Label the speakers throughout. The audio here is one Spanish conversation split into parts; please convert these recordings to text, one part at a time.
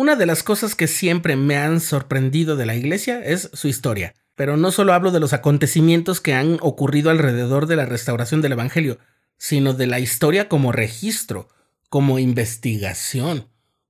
Speaker 1: Una de las cosas que siempre me han sorprendido de la iglesia es su historia. Pero no solo hablo de los acontecimientos que han ocurrido alrededor de la restauración del Evangelio, sino de la historia como registro, como investigación,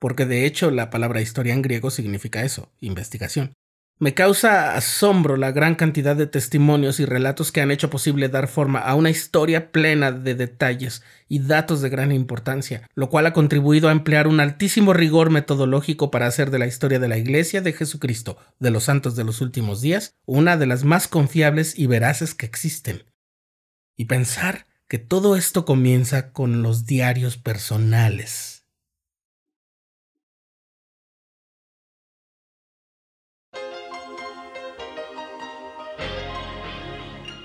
Speaker 1: porque de hecho la palabra historia en griego significa eso, investigación. Me causa asombro la gran cantidad de testimonios y relatos que han hecho posible dar forma a una historia plena de detalles y datos de gran importancia, lo cual ha contribuido a emplear un altísimo rigor metodológico para hacer de la historia de la Iglesia de Jesucristo de los santos de los últimos días una de las más confiables y veraces que existen. Y pensar que todo esto comienza con los diarios personales.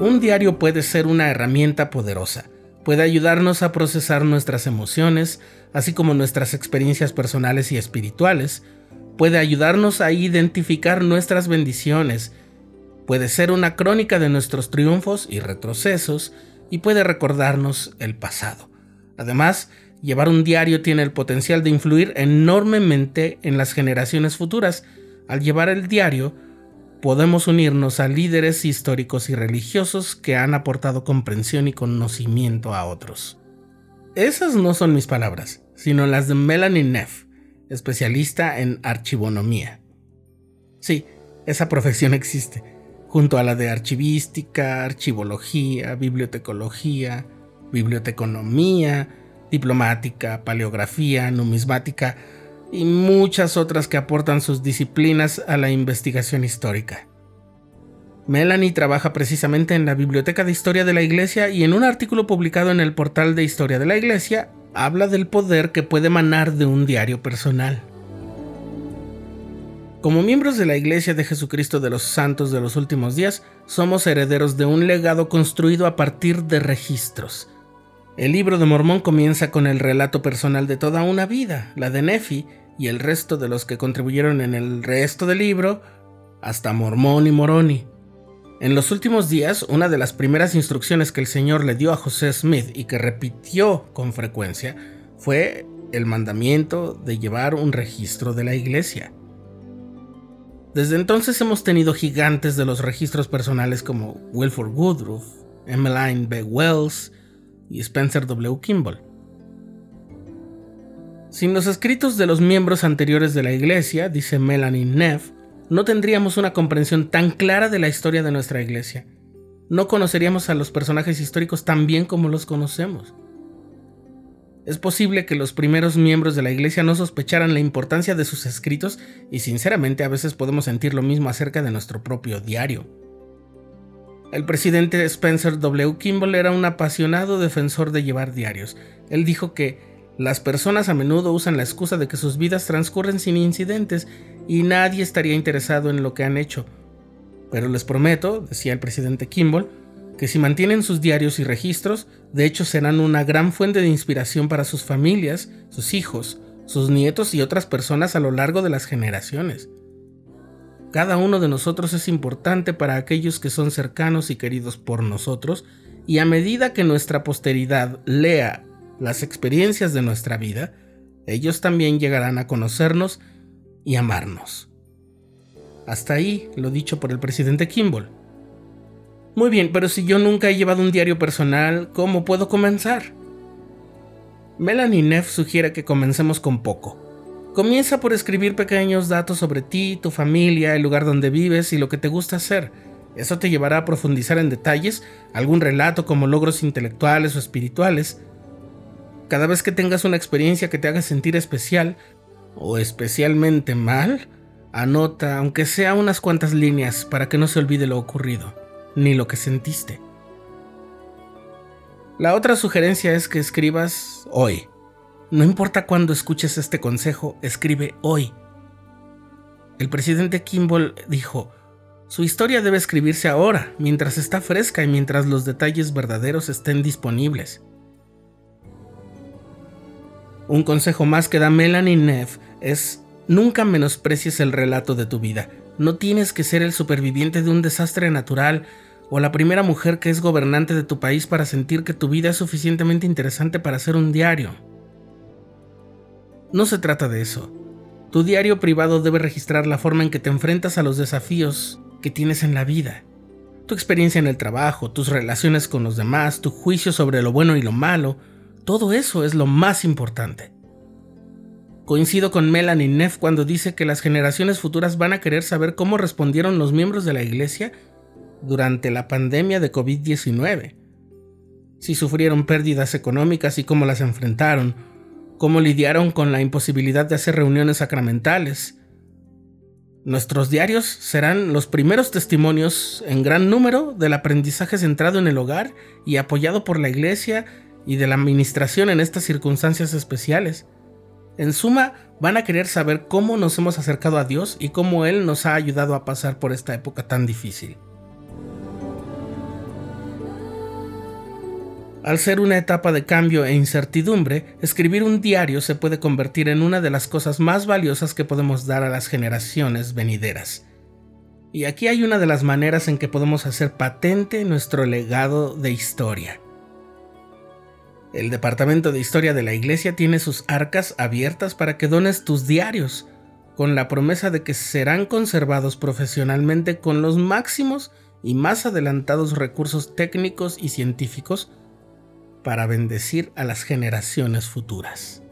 Speaker 1: Un diario puede ser una herramienta poderosa. Puede ayudarnos a procesar nuestras emociones, así como nuestras experiencias personales y espirituales. Puede ayudarnos a identificar nuestras bendiciones. Puede ser una crónica de nuestros triunfos y retrocesos y puede recordarnos el pasado. Además, llevar un diario tiene el potencial de influir enormemente en las generaciones futuras. Al llevar el diario, podemos unirnos a líderes históricos y religiosos que han aportado comprensión y conocimiento a otros. Esas no son mis palabras, sino las de Melanie Neff, especialista en archivonomía. Sí, esa profesión existe, junto a la de archivística, archivología, bibliotecología, biblioteconomía, diplomática, paleografía, numismática, y muchas otras que aportan sus disciplinas a la investigación histórica. Melanie trabaja precisamente en la Biblioteca de Historia de la Iglesia y en un artículo publicado en el portal de Historia de la Iglesia habla del poder que puede emanar de un diario personal. Como miembros de la Iglesia de Jesucristo de los Santos de los Últimos Días, somos herederos de un legado construido a partir de registros, el libro de Mormón comienza con el relato personal de toda una vida, la de Nefi y el resto de los que contribuyeron en el resto del libro, hasta Mormón y Moroni. En los últimos días, una de las primeras instrucciones que el Señor le dio a José Smith y que repitió con frecuencia fue el mandamiento de llevar un registro de la iglesia. Desde entonces hemos tenido gigantes de los registros personales como Wilford Woodruff, Emmeline B. Wells, y Spencer W. Kimball. Sin los escritos de los miembros anteriores de la Iglesia, dice Melanie Neff, no tendríamos una comprensión tan clara de la historia de nuestra Iglesia. No conoceríamos a los personajes históricos tan bien como los conocemos. Es posible que los primeros miembros de la Iglesia no sospecharan la importancia de sus escritos y sinceramente a veces podemos sentir lo mismo acerca de nuestro propio diario. El presidente Spencer W. Kimball era un apasionado defensor de llevar diarios. Él dijo que las personas a menudo usan la excusa de que sus vidas transcurren sin incidentes y nadie estaría interesado en lo que han hecho. Pero les prometo, decía el presidente Kimball, que si mantienen sus diarios y registros, de hecho serán una gran fuente de inspiración para sus familias, sus hijos, sus nietos y otras personas a lo largo de las generaciones. Cada uno de nosotros es importante para aquellos que son cercanos y queridos por nosotros, y a medida que nuestra posteridad lea las experiencias de nuestra vida, ellos también llegarán a conocernos y amarnos. Hasta ahí lo dicho por el presidente Kimball. Muy bien, pero si yo nunca he llevado un diario personal, ¿cómo puedo comenzar? Melanie Neff sugiere que comencemos con poco Comienza por escribir pequeños datos sobre ti, tu familia, el lugar donde vives y lo que te gusta hacer. Eso te llevará a profundizar en detalles, algún relato como logros intelectuales o espirituales. Cada vez que tengas una experiencia que te haga sentir especial o especialmente mal, anota, aunque sea unas cuantas líneas, para que no se olvide lo ocurrido, ni lo que sentiste. La otra sugerencia es que escribas hoy. No importa cuándo escuches este consejo, escribe hoy. El presidente Kimball dijo, su historia debe escribirse ahora, mientras está fresca y mientras los detalles verdaderos estén disponibles. Un consejo más que da Melanie Neff es nunca menosprecies el relato de tu vida. No tienes que ser el superviviente de un desastre natural o la primera mujer que es gobernante de tu país para sentir que tu vida es suficientemente interesante para hacer un diario. No se trata de eso. Tu diario privado debe registrar la forma en que te enfrentas a los desafíos que tienes en la vida. Tu experiencia en el trabajo, tus relaciones con los demás, tu juicio sobre lo bueno y lo malo, todo eso es lo más importante. Coincido con Melanie Neff cuando dice que las generaciones futuras van a querer saber cómo respondieron los miembros de la iglesia durante la pandemia de COVID-19. Si sufrieron pérdidas económicas y cómo las enfrentaron, cómo lidiaron con la imposibilidad de hacer reuniones sacramentales, Nuestros diarios serán los primeros testimonios en gran número del aprendizaje centrado en el hogar y apoyado por la Iglesia y de la Administración en estas circunstancias especiales. En suma, van a querer saber cómo nos hemos acercado a Dios y cómo Él nos ha ayudado a pasar por esta época tan difícil. Al ser una etapa de cambio e incertidumbre, escribir un diario se puede convertir en una de las cosas más valiosas que podemos dar a las generaciones venideras. Y aquí hay una de las maneras en que podemos hacer patente nuestro legado de historia. El Departamento de Historia de la Iglesia tiene sus arcas abiertas para que dones tus diarios, con la promesa de que serán conservados profesionalmente con los máximos y más adelantados recursos técnicos y científicos para bendecir a las generaciones futuras.